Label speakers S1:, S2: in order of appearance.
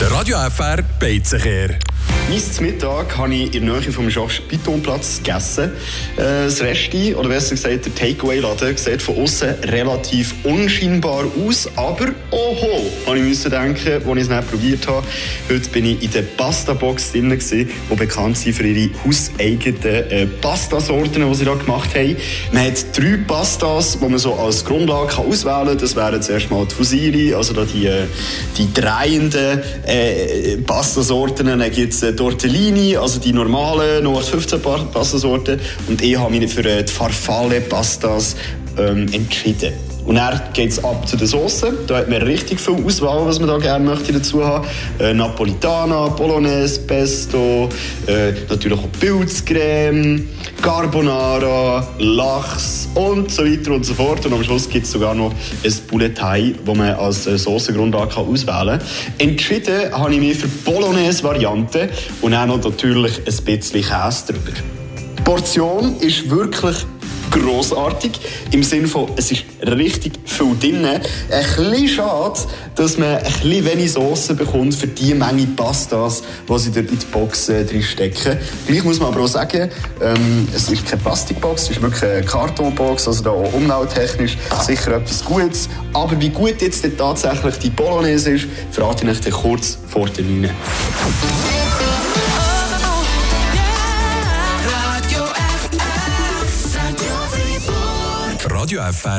S1: Der Radio FR Beizenkehr.
S2: Mein Mittag habe ich in der Nähe vom Georges Pitonplatz gegessen. Äh, das Resti, oder besser gesagt der Takeaway-Laden, sieht von außen relativ unscheinbar aus, aber oho, habe ich müssen denken, als ich es nicht probiert habe. Heute bin ich in der Pasta-Box drin, die bekannt sind für ihre hauseigenen äh, Pastasorten, die sie da gemacht haben. Man hat drei Pastas, die man so als Grundlage auswählen kann. Das wären zuerst mal die Fusiri, also die, äh, die drehenden äh, Pastasorten. Dann gibt es Tortellini, also die normalen 15 Pastasorten. Und ich habe mich für äh, die Farfalle Pastas ähm, entschieden. Und dann geht es ab zu den Soßen. Da hat man richtig viel Auswahl, was man da gerne möchte dazu haben. Äh, Napolitana, Bolognese, Pesto, äh, natürlich auch Pilzcreme, Carbonara, Lachs und so weiter und so fort. Und am Schluss gibt es sogar noch ein Poulet Thai, das man als äh, Soßengrundlage auswählen kann. Entschieden habe ich mich für Bolognese-Variante und auch noch natürlich ein bisschen Käse drüber. Die Portion ist wirklich grossartig. Im Sinne von, es ist richtig viel drin. Ein bisschen schade, dass man ein bisschen wenig Sauce bekommt für die Menge Pastas, die sie dort in die Box äh, drin stecken. Gleich muss man aber auch sagen, ähm, es ist keine Plastikbox, es ist wirklich eine Kartonbox, also da auch umwelttechnisch sicher etwas Gutes. Aber wie gut jetzt tatsächlich die Bolognese ist, verrate ich euch kurz vor der 9.
S1: Radio FR